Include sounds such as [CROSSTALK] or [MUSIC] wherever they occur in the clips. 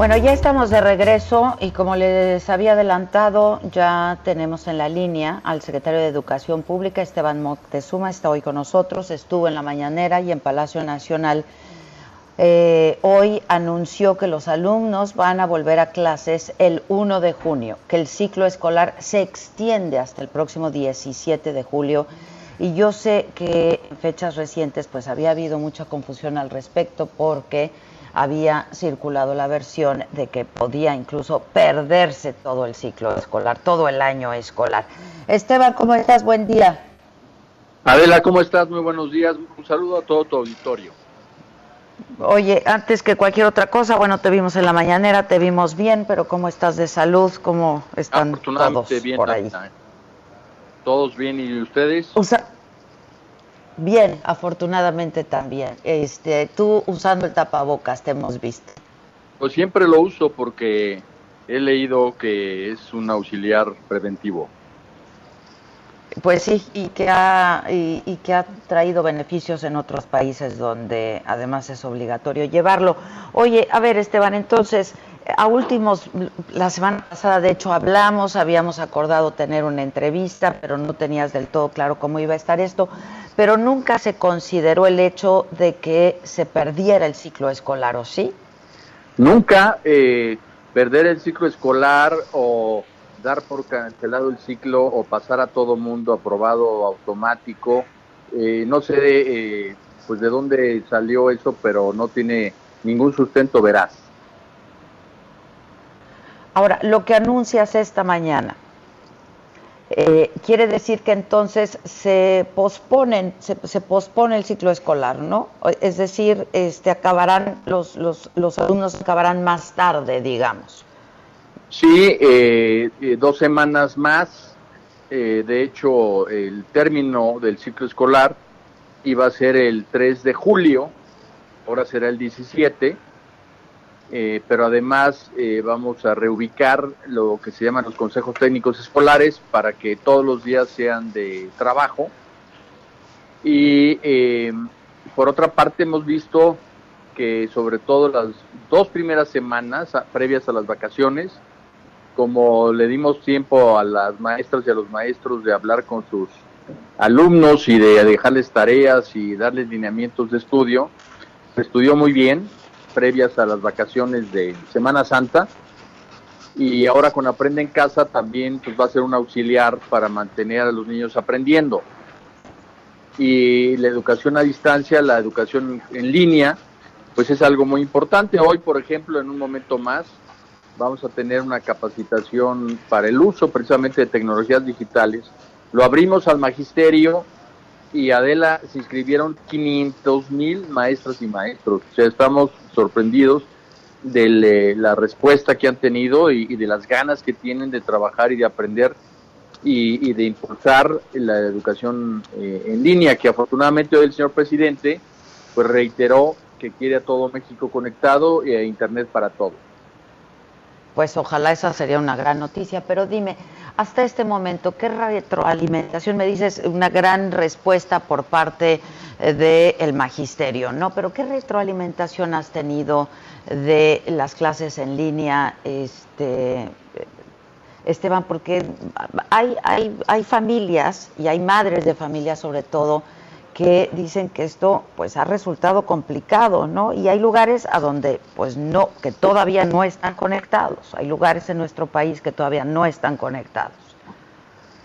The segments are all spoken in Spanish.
Bueno, ya estamos de regreso y como les había adelantado, ya tenemos en la línea al secretario de Educación Pública, Esteban Moctezuma, está hoy con nosotros, estuvo en la mañanera y en Palacio Nacional eh, hoy anunció que los alumnos van a volver a clases el 1 de junio, que el ciclo escolar se extiende hasta el próximo 17 de julio. Y yo sé que en fechas recientes pues había habido mucha confusión al respecto porque había circulado la versión de que podía incluso perderse todo el ciclo escolar, todo el año escolar. Esteban, ¿cómo estás? Buen día. Adela, ¿cómo estás? Muy buenos días. Un saludo a todo tu auditorio. Oye, antes que cualquier otra cosa, bueno, te vimos en la mañanera, te vimos bien, pero ¿cómo estás de salud? ¿Cómo están todos bien, por ahí? Todos bien y ustedes? Bien, afortunadamente también. Este, tú usando el tapabocas, te hemos visto. Pues siempre lo uso porque he leído que es un auxiliar preventivo. Pues sí, y que, ha, y, que ha traído beneficios en otros países donde además es obligatorio llevarlo. Oye, a ver Esteban, entonces, a últimos, la semana pasada de hecho hablamos, habíamos acordado tener una entrevista, pero no tenías del todo claro cómo iba a estar esto, pero nunca se consideró el hecho de que se perdiera el ciclo escolar, ¿o sí? Nunca eh, perder el ciclo escolar o dar por cancelado el ciclo o pasar a todo mundo aprobado automático. Eh, no sé eh, pues de dónde salió eso, pero no tiene ningún sustento veraz. Ahora, lo que anuncias esta mañana, eh, quiere decir que entonces se posponen, se, se, pospone el ciclo escolar, ¿no? Es decir, este, acabarán los, los, los alumnos acabarán más tarde, digamos. Sí, eh, eh, dos semanas más. De hecho, el término del ciclo escolar iba a ser el 3 de julio, ahora será el 17, pero además vamos a reubicar lo que se llaman los consejos técnicos escolares para que todos los días sean de trabajo. Y por otra parte hemos visto que sobre todo las dos primeras semanas previas a las vacaciones, como le dimos tiempo a las maestras y a los maestros de hablar con sus alumnos y de dejarles tareas y darles lineamientos de estudio, se estudió muy bien previas a las vacaciones de Semana Santa y ahora con Aprende en Casa también pues, va a ser un auxiliar para mantener a los niños aprendiendo. Y la educación a distancia, la educación en línea, pues es algo muy importante. Hoy, por ejemplo, en un momento más, vamos a tener una capacitación para el uso precisamente de tecnologías digitales. Lo abrimos al magisterio y Adela se inscribieron 500 mil maestras y maestros. O sea, estamos sorprendidos de la respuesta que han tenido y, de las ganas que tienen de trabajar y de aprender y, de impulsar la educación eh, en línea, que afortunadamente hoy el señor presidente pues reiteró que quiere a todo México conectado y a Internet para todos pues ojalá esa sería una gran noticia. Pero dime, hasta este momento, ¿qué retroalimentación? Me dices una gran respuesta por parte eh, del magisterio, ¿no? Pero ¿qué retroalimentación has tenido de las clases en línea, este, Esteban? Porque hay, hay, hay familias y hay madres de familias sobre todo que dicen que esto pues ha resultado complicado, ¿no? Y hay lugares a donde pues no, que todavía no están conectados. Hay lugares en nuestro país que todavía no están conectados.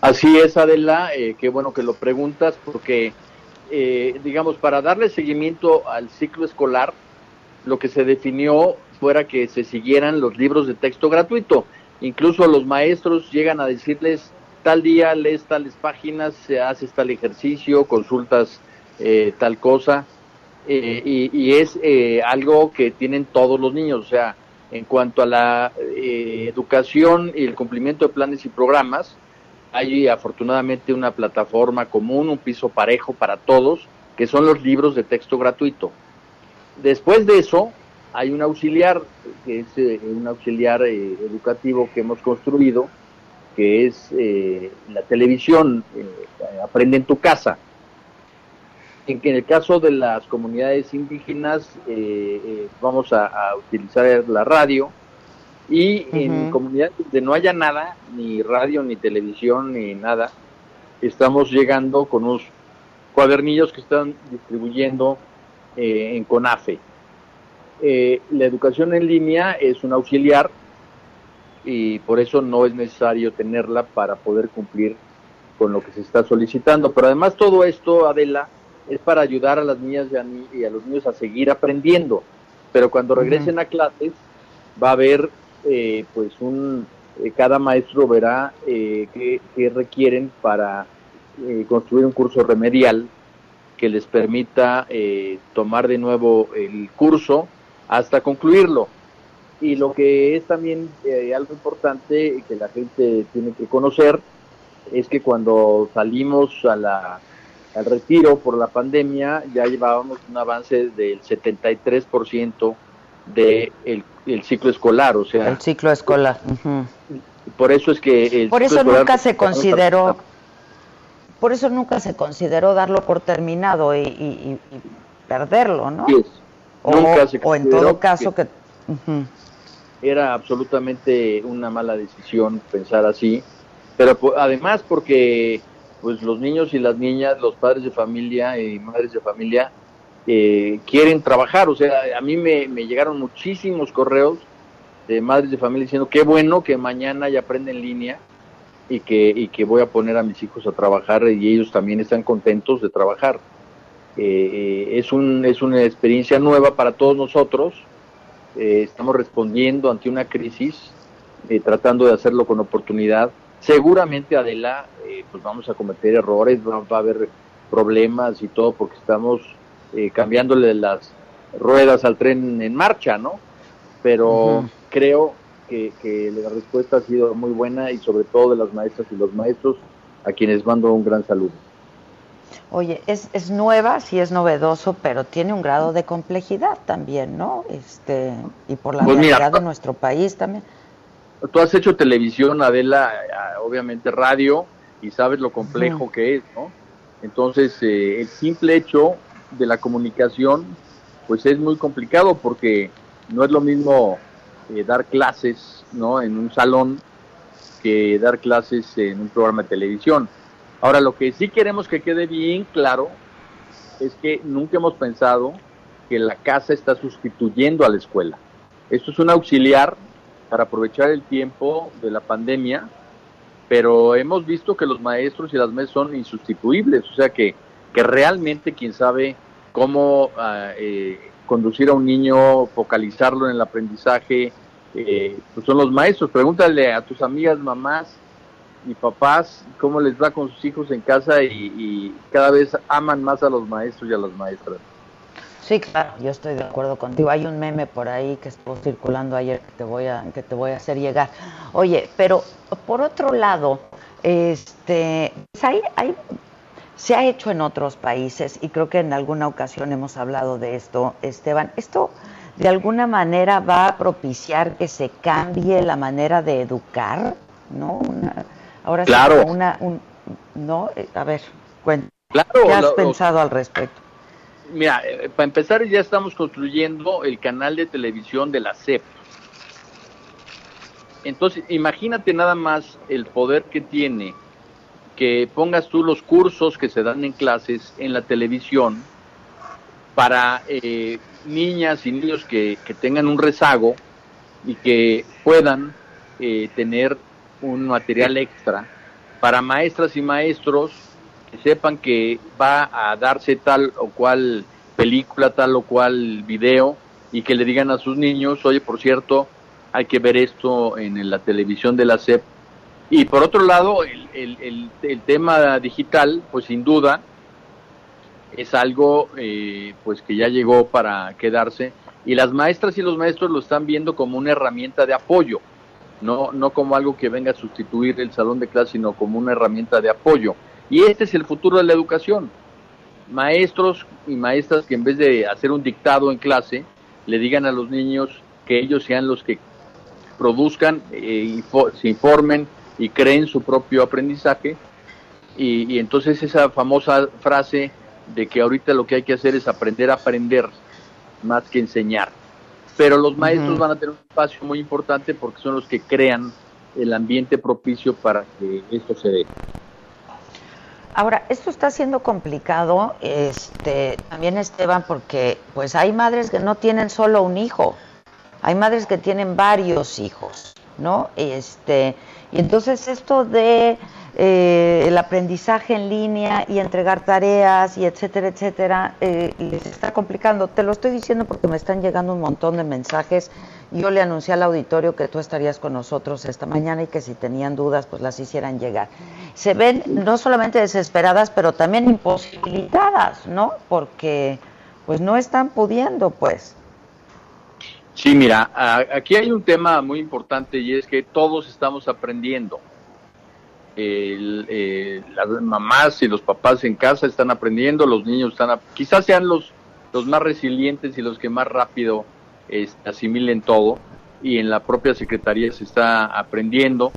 Así es, Adela, eh, qué bueno que lo preguntas, porque eh, digamos, para darle seguimiento al ciclo escolar, lo que se definió fuera que se siguieran los libros de texto gratuito. Incluso los maestros llegan a decirles, tal día lees tales páginas, se hace tal ejercicio, consultas eh, tal cosa. eh, y, es eh, algo que tienen todos los niños, o sea, en cuanto a la eh, educación y el cumplimiento de planes y programas, hay afortunadamente una plataforma común, un piso parejo para todos, que son los libros de texto gratuito. Después de eso, hay un auxiliar, que es un auxiliar educativo que hemos construido, que es la televisión, Aprende en tu casa en que en el caso de las comunidades indígenas eh, eh, vamos a, utilizar la radio y en comunidades donde no haya nada, ni radio, ni televisión, ni nada, estamos llegando con unos cuadernillos que están distribuyendo eh, en CONAFE. la educación en línea es un auxiliar y por eso no es necesario tenerla para poder cumplir con lo que se está solicitando. Pero además todo esto, Adela, es para ayudar a las niñas y a, los niños a seguir aprendiendo. Pero cuando regresen a clases va a haber, eh, pues, un, eh, cada maestro verá eh, qué, requieren para construir un curso remedial que les permita tomar de nuevo el curso hasta concluirlo. Y lo que es también algo importante que la gente tiene que conocer es que cuando salimos a la al retiro por la pandemia ya llevábamos un avance del 73% del de el ciclo escolar, o sea... El ciclo escolar. Por eso es que... por eso nunca se consideró... Por eso nunca se consideró darlo por terminado y, perderlo, ¿no? O, nunca se o en todo caso que... Era absolutamente una mala decisión pensar así, pero además porque pues los niños y las niñas, los padres de familia y madres de familia eh, quieren trabajar. O sea, a mí me, llegaron muchísimos correos de madres de familia diciendo qué bueno que mañana ya aprende en línea y que, y que voy a poner a mis hijos a trabajar y ellos también están contentos de trabajar. Eh, eh, es, un, es una experiencia nueva para todos nosotros. Estamos respondiendo ante una crisis, tratando de hacerlo con oportunidad Seguramente, Adela, eh, pues vamos a cometer errores, va, a haber problemas y todo porque estamos eh, cambiándole las ruedas al tren en marcha, ¿no? Pero creo que, la respuesta ha sido muy buena y sobre todo de las maestras y los maestros a quienes mando un gran saludo. Oye, es, es nueva, sí es novedoso, pero tiene un grado de complejidad también, ¿no? Este, y por la pues realidad de nuestro país también tú has hecho televisión, Adela, obviamente radio, y sabes lo complejo que es, ¿no? Entonces, eh, el simple hecho de la comunicación, pues es muy complicado porque no es lo mismo eh, dar clases, ¿no? En un salón que dar clases en un programa de televisión. Ahora, lo que sí queremos que quede bien claro es que nunca hemos pensado que la casa está sustituyendo a la escuela. Esto es un auxiliar para aprovechar el tiempo de la pandemia, pero hemos visto que los maestros y las mesas son insustituibles, o sea que, que realmente quien sabe cómo ah, eh, conducir a un niño, focalizarlo en el aprendizaje, eh, pues son los maestros. Pregúntale a tus amigas, mamás y papás cómo les va con sus hijos en casa y, cada vez aman más a los maestros y a las maestras. Sí, claro, yo estoy de acuerdo contigo. Hay un meme por ahí que estuvo circulando ayer que te voy a, que te voy a hacer llegar. Oye, pero por otro lado, este, pues hay, hay, se ha hecho en otros países y creo que en alguna ocasión hemos hablado de esto, Esteban. Esto de alguna manera va a propiciar que se cambie la manera de educar, ¿no? Ahora claro. sí, una, un, no, eh, a ver, cuéntame. ¿Qué has pensado al respecto? Mira, eh, para empezar ya estamos construyendo el canal de televisión de la CEP. Entonces, imagínate nada más el poder que tiene que pongas tú los cursos que se dan en clases en la televisión para eh, niñas y niños que, tengan un rezago y que puedan eh, tener un material extra para maestras y maestros sepan que va a darse tal o cual película, tal o cual video, y que le digan a sus niños, oye, por cierto, hay que ver esto en la televisión de la SEP. Y por otro lado, el, el, el, tema digital, pues sin duda, es algo eh, pues que ya llegó para quedarse y las maestras y los maestros lo están viendo como una herramienta de apoyo, no, no como algo que venga a sustituir el salón de clase, sino como una herramienta de apoyo. Y este es el futuro de la educación. Maestros y maestras que en vez de hacer un dictado en clase, le digan a los niños que ellos sean los que produzcan, eh, se informen y creen su propio aprendizaje. Y, y entonces esa famosa frase de que ahorita lo que hay que hacer es aprender a aprender, más que enseñar. Pero los maestros van a tener un espacio muy importante porque son los que crean el ambiente propicio para que esto se dé. Ahora, esto está siendo complicado, este, también Esteban, porque pues hay madres que no tienen solo un hijo, hay madres que tienen varios hijos, ¿no? Este, y entonces esto de eh, el aprendizaje en línea y entregar tareas y etcétera, etcétera, eh, les está complicando. Te lo estoy diciendo porque me están llegando un montón de mensajes. Yo le anuncié al auditorio que tú estarías con nosotros esta mañana y que si tenían dudas, pues las hicieran llegar. Se ven no solamente desesperadas, pero también imposibilitadas, ¿no? Porque pues no están pudiendo, pues. Sí, mira, aquí hay un tema muy importante y es que todos estamos aprendiendo eh, las mamás y los papás en casa están aprendiendo, los niños están, quizás sean los, los más resilientes y los que más rápido este, asimilen todo, y en la propia Secretaría se está aprendiendo.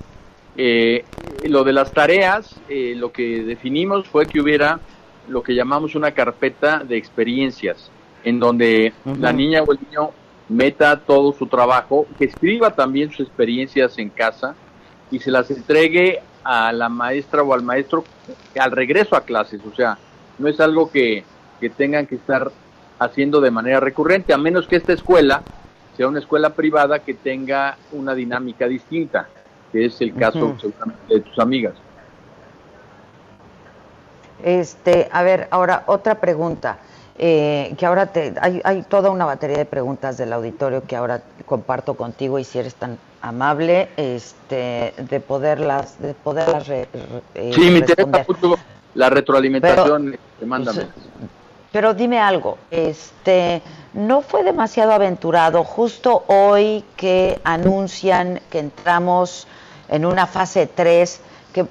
Eh, lo de las tareas, eh, lo que definimos fue que hubiera lo que llamamos una carpeta de experiencias, en donde la niña o el niño meta todo su trabajo, que escriba también sus experiencias en casa y se las entregue a la maestra o al maestro al regreso a clases, o sea, no es algo que, tengan que estar haciendo de manera recurrente, a menos que esta escuela sea una escuela privada que tenga una dinámica distinta, que es el caso de tus amigas. Este, a ver, ahora otra pregunta, eh, que ahora te, hay, hay toda una batería de preguntas del auditorio que ahora comparto contigo y si eres tan amable este, de poderlas, de poderlas eh, Sí, me interesa mucho la retroalimentación, pero, mándame. Pero dime algo, este, ¿no fue demasiado aventurado justo hoy que anuncian que entramos en una fase 3? Que,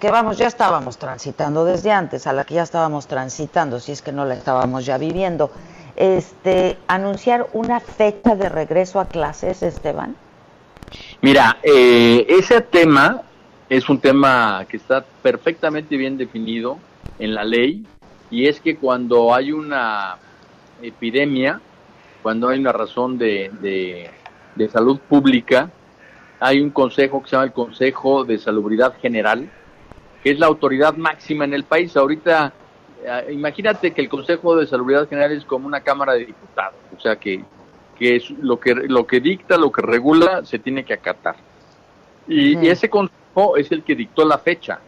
que, vamos, ya estábamos transitando desde antes, a la que ya estábamos transitando, si es que no la estábamos ya viviendo. Este, anunciar una fecha de regreso a clases, Esteban. Mira, eh, ese tema es un tema que está perfectamente bien definido en la ley y es que cuando hay una epidemia, cuando hay una razón de, de, salud pública, hay un consejo que se llama el Consejo de Salubridad General, que es la autoridad máxima en el país. Ahorita, eh, imagínate que el Consejo de Salubridad General es como una Cámara de Diputados, o sea que que es lo que lo que dicta, lo que regula, se tiene que acatar. Y, ese consejo es el que dictó la fecha,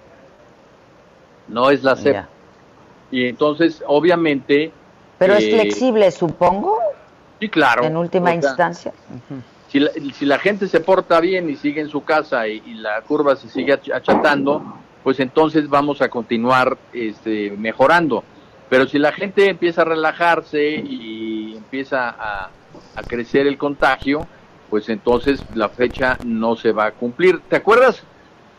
no es la CEP. Y entonces, obviamente... Pero es eh, flexible, supongo. Sí, claro. En última instancia. Si, la, si la gente se porta bien y sigue en su casa y, la curva se sigue achatando, pues entonces vamos a continuar este, mejorando. Pero si la gente empieza a relajarse y empieza a, crecer el contagio, pues entonces la fecha no se va a cumplir. ¿Te acuerdas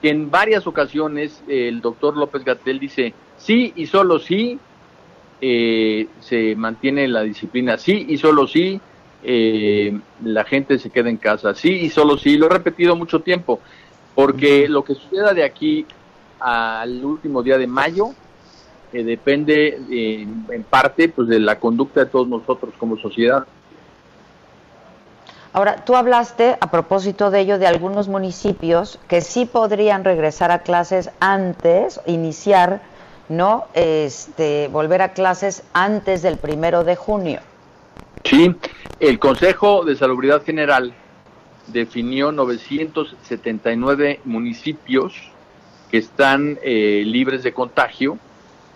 que en varias ocasiones el doctor López Gatel dice sí y solo sí eh, se mantiene la disciplina, sí y solo sí eh, la gente se queda en casa, sí y solo sí, lo he repetido mucho tiempo, porque lo que suceda de aquí al último día de mayo eh, depende en parte pues de la conducta de todos nosotros como sociedad. Ahora, tú hablaste a propósito de ello de algunos municipios que sí podrían regresar a clases antes, iniciar, ¿no? Este, volver a clases antes del primero de junio. Sí, el Consejo de Salubridad General definió 979 municipios que están eh, libres de contagio,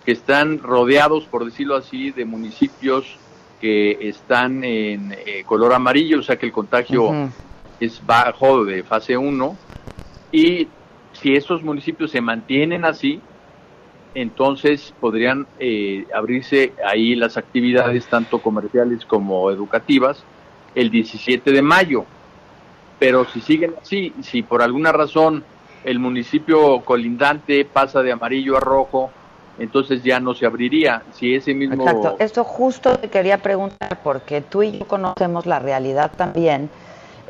que están rodeados, por decirlo así, de municipios que están en eh, color amarillo, o sea que el contagio es bajo de fase 1. Y si estos municipios se mantienen así, entonces podrían eh, abrirse ahí las actividades tanto comerciales como educativas el 17 de mayo. Pero si siguen así, si por alguna razón el municipio colindante pasa de amarillo a rojo, entonces ya no se abriría. Si ese mismo. Exacto, esto justo te quería preguntar, porque tú y yo conocemos la realidad también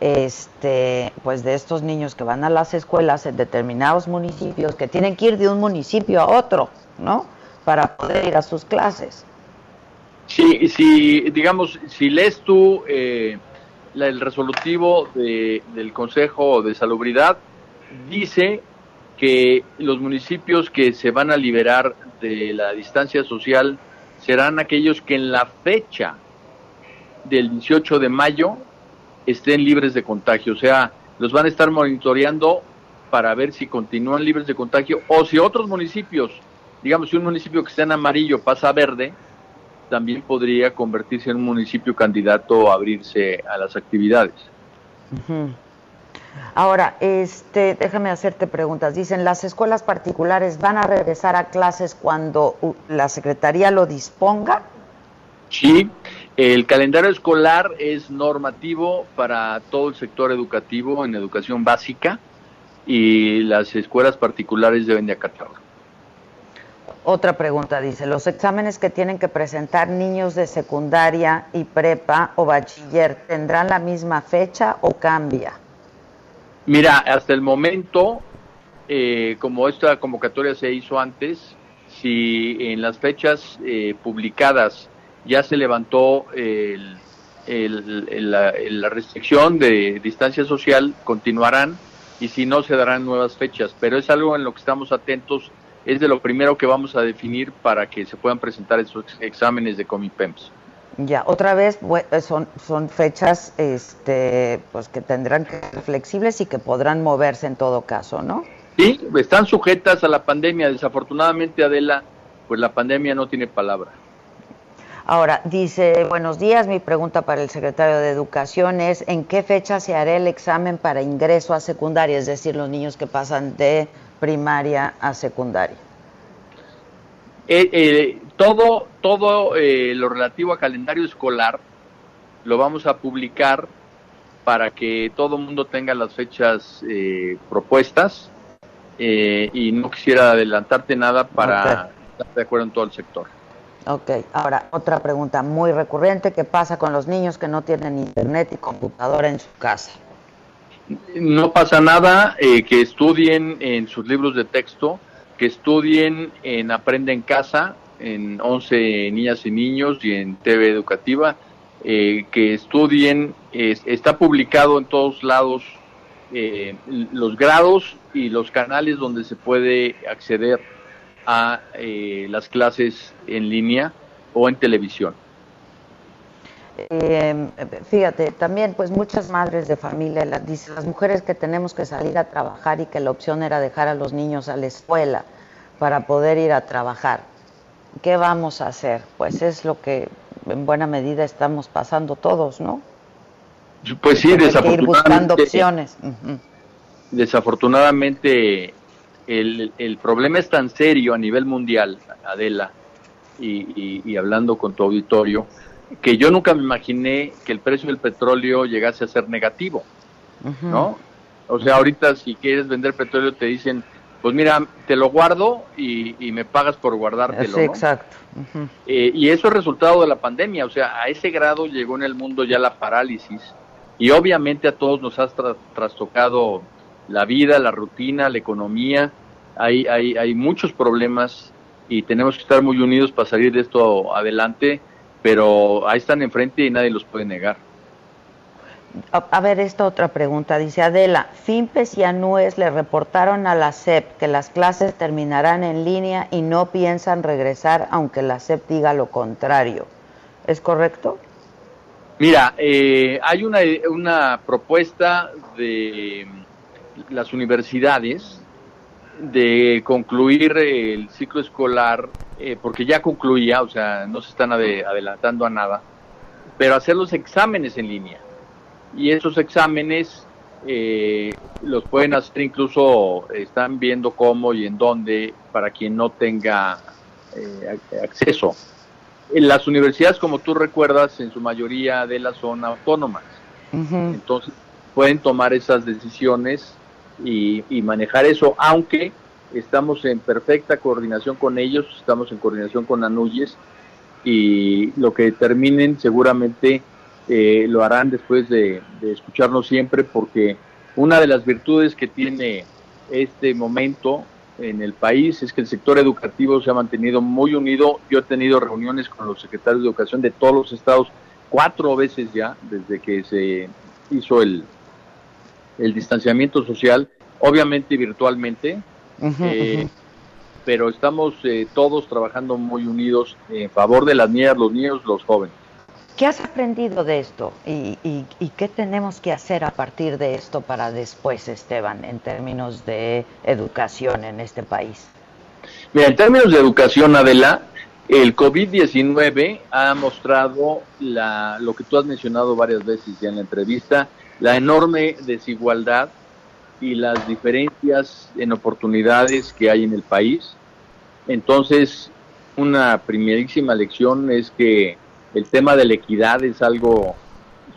este, pues de estos niños que van a las escuelas en determinados municipios, que tienen que ir de un municipio a otro, ¿no? Para poder ir a sus clases. Sí, si, digamos, si lees tú eh, el resolutivo del Consejo de Salubridad, dice que los municipios que se van a liberar de la distancia social serán aquellos que en la fecha del 18 de mayo estén libres de contagio. O sea, los van a estar monitoreando para ver si continúan libres de contagio o si otros municipios, digamos, si un municipio que está en amarillo pasa a verde, también podría convertirse en un municipio candidato a abrirse a las actividades. Ahora, este, déjame hacerte preguntas. Dicen, ¿las escuelas particulares van a regresar a clases cuando la Secretaría lo disponga? Sí, el calendario escolar es normativo para todo el sector educativo en educación básica y las escuelas particulares deben de acatarlo. Otra pregunta dice, ¿los exámenes que tienen que presentar niños de secundaria y prepa o bachiller tendrán la misma fecha o cambia? Mira, hasta el momento, eh, como esta convocatoria se hizo antes, si en las fechas eh, publicadas ya se levantó la, restricción de distancia social, continuarán y si no se darán nuevas fechas, pero es algo en lo que estamos atentos, es de lo primero que vamos a definir para que se puedan presentar esos exámenes de Comipems. Ya, otra vez eh, son, son fechas este, pues que tendrán que ser flexibles y que podrán moverse en todo caso, ¿no? Sí, están sujetas a la pandemia. Desafortunadamente, Adela, pues la pandemia no tiene palabra. Ahora, dice, buenos días, mi pregunta para el secretario de Educación es, ¿en qué fecha se hará el examen para ingreso a secundaria? Es decir, los niños que pasan de primaria a secundaria. Eh, eh, todo todo eh, lo relativo a calendario escolar lo vamos a publicar para que todo el mundo tenga las fechas propuestas y no quisiera adelantarte nada para estar de acuerdo en todo el sector. Ok, ahora otra pregunta muy recurrente, ¿qué pasa con los niños que no tienen internet y computadora en su casa? No pasa nada, eh, que estudien en sus libros de texto, que estudien en Aprende en Casa, en 11 niñas y niños y en TV Educativa, eh, que estudien, está publicado en todos lados eh, los grados y los canales donde se puede acceder a eh, las clases en línea o en televisión. Eh, fíjate, también pues muchas madres de familia dicen las mujeres que tenemos que salir a trabajar y que la opción era dejar a los niños a la escuela para poder ir a trabajar. ¿Qué vamos a hacer? Pues es lo que en buena medida estamos pasando todos, ¿no? Pues sí, desafortunadamente. Ir buscando opciones. Desafortunadamente el, el, problema es tan serio a nivel mundial, Adela, y, hablando con tu auditorio, que yo nunca me imaginé que el precio del petróleo llegase a ser negativo, ¿no? O sea, ahorita si quieres vender petróleo te dicen, pues mira, te lo guardo y, me pagas por guardártelo. Sí, exacto. Eh, y eso es resultado de la pandemia, o sea, a ese grado llegó en el mundo ya la parálisis y obviamente a todos nos ha trastocado la vida, la rutina, la economía. Hay, hay, hay muchos problemas y tenemos que estar muy unidos para salir de esto adelante, pero ahí están enfrente y nadie los puede negar. A, ver, esta otra pregunta. Dice Adela, FIMPES y ANUES le reportaron a la SEP que las clases terminarán en línea y no piensan regresar aunque la SEP diga lo contrario. ¿Es correcto? Mira, eh, hay una, una propuesta de las universidades de concluir el ciclo escolar, eh, porque ya concluía, o sea, no se están adelantando a nada, pero hacer los exámenes en línea. Y esos exámenes eh, los pueden hacer incluso, están viendo cómo y en dónde para quien no tenga eh, acceso. En las universidades, como tú recuerdas, en su mayoría de la zona autónomas. Entonces, pueden tomar esas decisiones y, y, manejar eso, aunque estamos en perfecta coordinación con ellos, estamos en coordinación con Anuyes y lo que determinen seguramente eh, lo harán después de, escucharnos siempre porque una de las virtudes que tiene este momento en el país es que el sector educativo se ha mantenido muy unido. Yo he tenido reuniones con los secretarios de educación de todos los estados cuatro veces ya desde que se hizo el, el distanciamiento social, obviamente virtualmente, eh, pero estamos eh, todos trabajando muy unidos en favor de las niñas, los niños, los jóvenes. ¿Qué has aprendido de esto y, qué tenemos que hacer a partir de esto para después, Esteban, en términos de educación en este país? Mira, en términos de educación, Adela, el COVID-19 ha mostrado la, lo que tú has mencionado varias veces ya en la entrevista, la enorme desigualdad y las diferencias en oportunidades que hay en el país. Entonces, una primerísima lección es que el tema de la equidad es algo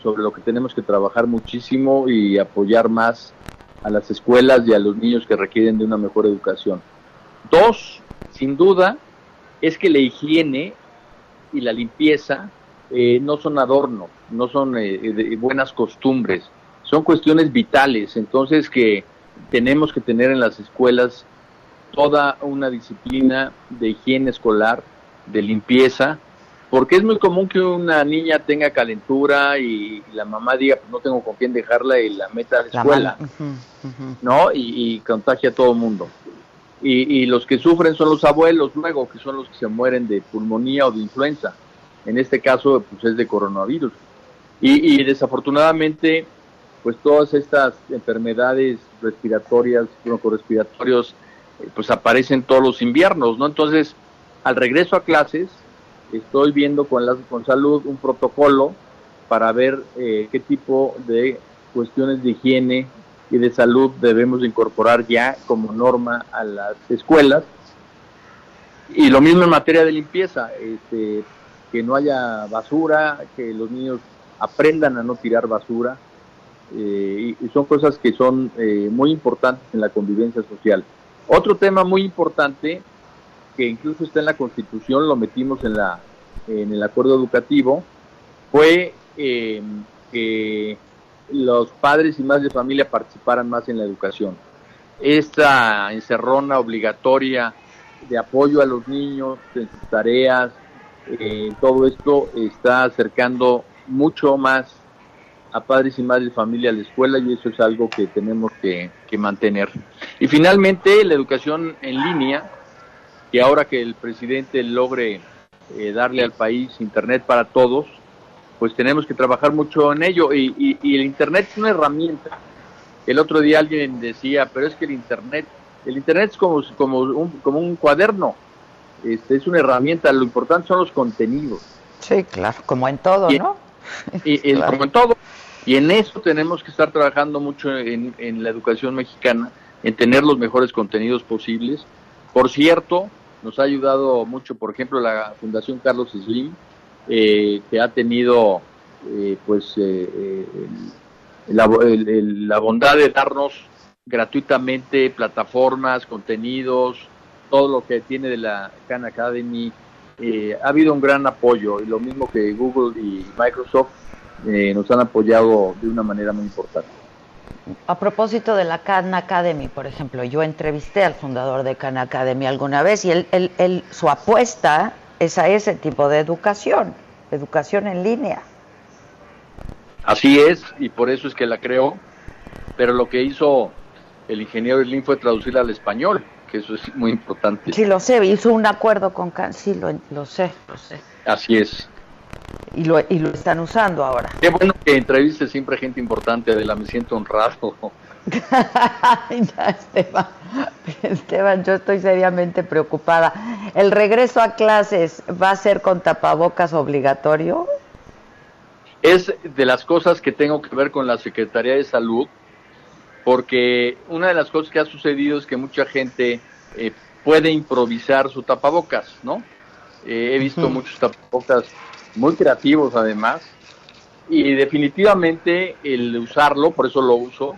sobre lo que tenemos que trabajar muchísimo y apoyar más a las escuelas y a los niños que requieren de una mejor educación. Dos, sin duda, es que la higiene y la limpieza eh, no son adorno, no son eh, buenas costumbres, son cuestiones vitales, entonces que tenemos que tener en las escuelas toda una disciplina de higiene escolar, de limpieza, porque es muy común que una niña tenga calentura y la mamá diga, pues no tengo con quién dejarla y la meta a la escuela, ¿no? Y, contagia a todo el mundo. Y, los que sufren son los abuelos luego, que son los que se mueren de pulmonía o de influenza. En este caso, pues es de coronavirus. Y, desafortunadamente, pues todas estas enfermedades respiratorias, broncorespiratorios, eh, pues aparecen todos los inviernos, ¿no? Entonces, al regreso a clases, estoy viendo con, la, con salud un protocolo para ver eh, qué tipo de cuestiones de higiene y de salud debemos incorporar ya como norma a las escuelas. Y lo mismo en materia de limpieza, este, que no haya basura, que los niños aprendan a no tirar basura. Eh, y, son cosas que son eh, muy importantes en la convivencia social. Otro tema muy importante que incluso está en la Constitución, lo metimos en, la, en el acuerdo educativo, fue eh, que los padres y madres de familia participaran más en la educación. Esta encerrona obligatoria de apoyo a los niños en sus tareas, eh, todo esto está acercando mucho más a padres y madres de familia a la escuela y eso es algo que tenemos que, que mantener. Y finalmente, la educación en línea, y ahora que el presidente logre eh, darle al país Internet para todos, pues tenemos que trabajar mucho en ello. Y, el Internet es una herramienta. El otro día alguien decía, pero es que el Internet, el Internet es como, como, un, como un cuaderno, este, es una herramienta, lo importante son los contenidos. Sí, claro, como en todo, ¿no? Y, [LAUGHS] Como en todo. Y en eso tenemos que estar trabajando mucho en, en la educación mexicana, en tener los mejores contenidos posibles. Por cierto, nos ha ayudado mucho, por ejemplo, la Fundación Carlos Slim, eh, que ha tenido eh, pues eh, la, la, bondad de darnos gratuitamente plataformas, contenidos, todo lo que tiene de la Khan Academy. ha habido un gran apoyo y lo mismo que Google y Microsoft nos han apoyado de una manera muy importante. A propósito de la Khan Academy, por ejemplo, yo entrevisté al fundador de Khan Academy alguna vez y él, su apuesta es a ese tipo de educación, educación en línea. Así es, y por eso es que la creó, pero lo que hizo el ingeniero Slim fue traducirla al español, que eso es muy importante. Sí, lo sé, hizo un acuerdo con Khan, sí, lo, lo sé, lo sé. Así es y lo, y lo están usando ahora. Qué bueno que entrevistes siempre gente importante, Adela, me siento honrado. [LAUGHS] Esteban, Esteban, yo estoy seriamente preocupada. ¿El regreso a clases va a ser con tapabocas obligatorio? Es de las cosas que tengo que ver con la Secretaría de Salud porque una de las cosas que ha sucedido es que mucha gente eh, puede improvisar su tapabocas, ¿no? Eh, he visto muchos tapabocas muy creativos además, y definitivamente el usarlo, por eso lo uso,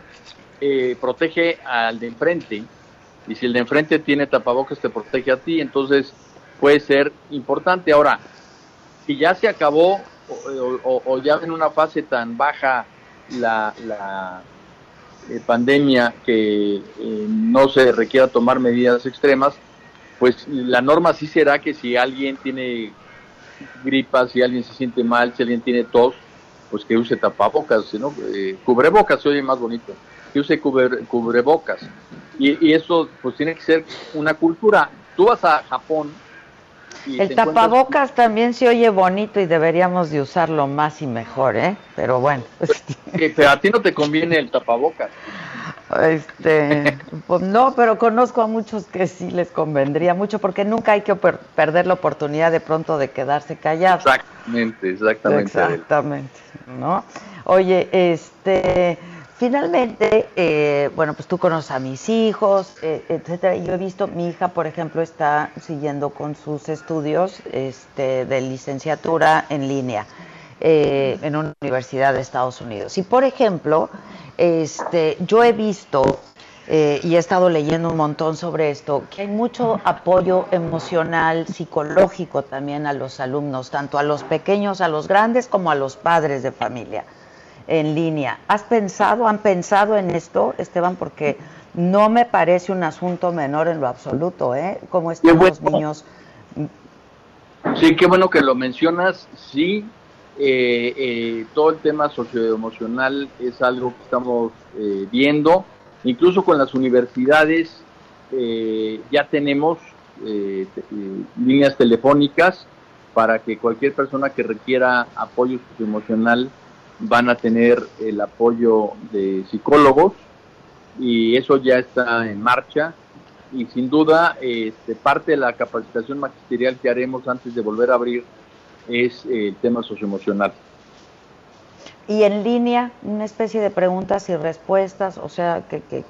eh, protege al de enfrente, y si el de enfrente tiene tapabocas te protege a ti, entonces puede ser importante. Ahora, si ya se acabó o, ya en una fase tan baja la, la eh, pandemia que eh, no se requiera tomar medidas extremas, pues la norma sí será que si alguien tiene gripa, si alguien se siente mal, si alguien tiene tos, pues que use tapabocas, ¿no? Eh, cubrebocas se oye más bonito, que use cubrebocas. Y, y eso pues tiene que ser una cultura. Tú vas a Japón el tapabocas también se oye bonito y deberíamos de usarlo más y mejor, ¿eh? Pero bueno. [LAUGHS] pero a ti no te conviene el tapabocas. Este, [LAUGHS] pues no, pero conozco a muchos que sí les convendría mucho porque nunca hay que perder la oportunidad de pronto de quedarse callados. Exactamente, exactamente. Exactamente, ¿no? Oye, este, Finalmente, eh, bueno, pues tú conoces a mis hijos, eh, etcétera. Yo he visto, mi hija, por ejemplo, está siguiendo con sus estudios este, de licenciatura en línea eh, en una universidad de Estados Unidos. Y, por ejemplo, este, yo he visto y he estado leyendo un montón sobre esto, que hay mucho apoyo emocional, psicológico también a los alumnos, tanto a los pequeños, a los grandes, como a los padres de familia en línea. ¿Has pensado, han pensado en esto, Esteban? Porque no me parece un asunto menor en lo absoluto, ¿eh? ¿Cómo están los niños? Sí, qué bueno que lo mencionas. Sí, eh, eh, todo el tema socioemocional es algo que estamos eh, viendo. Incluso con las universidades ya tenemos líneas telefónicas para que cualquier persona que requiera apoyo socioemocional van a tener el apoyo de psicólogos y eso ya está en marcha y sin duda este, parte de la capacitación magisterial que haremos antes de volver a abrir es el tema socioemocional. Y en línea, una especie de preguntas y respuestas, o sea, que, que,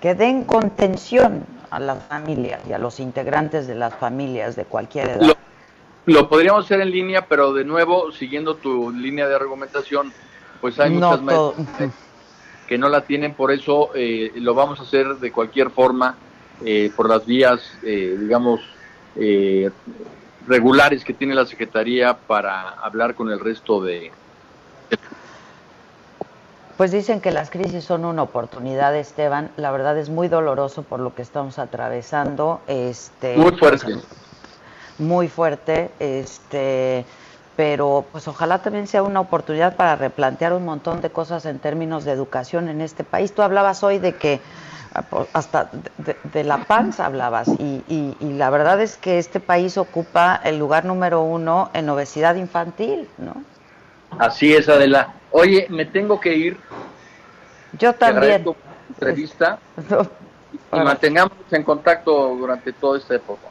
que den contención a la familia y a los integrantes de las familias de cualquier edad. Lo podríamos hacer en línea, pero de nuevo, siguiendo tu línea de argumentación, pues hay muchas maestras que no la tienen, por eso eh, lo vamos a hacer de cualquier forma, eh, por las vías, eh, digamos, regulares que tiene la Secretaría para hablar con el resto de... Pues dicen que las crisis son una oportunidad, Esteban. La verdad es muy doloroso por lo que estamos atravesando. Este, muy fuerte muy fuerte, este, pero pues ojalá también sea una oportunidad para replantear un montón de cosas en términos de educación en este país. Tú hablabas hoy de que ah, hasta de, la paz hablabas y, y, la verdad es que este país ocupa el lugar número uno en obesidad infantil, ¿no? Así es, Adela. Oye, me tengo que ir. Yo también. entrevista [LAUGHS] y mantengamos en contacto durante toda esta época.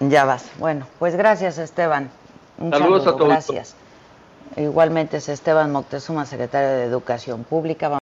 Ya vas. Bueno, pues gracias Esteban. Un Saludos a todos. Gracias. Igualmente es Esteban Moctezuma, secretario de Educación Pública. Vamos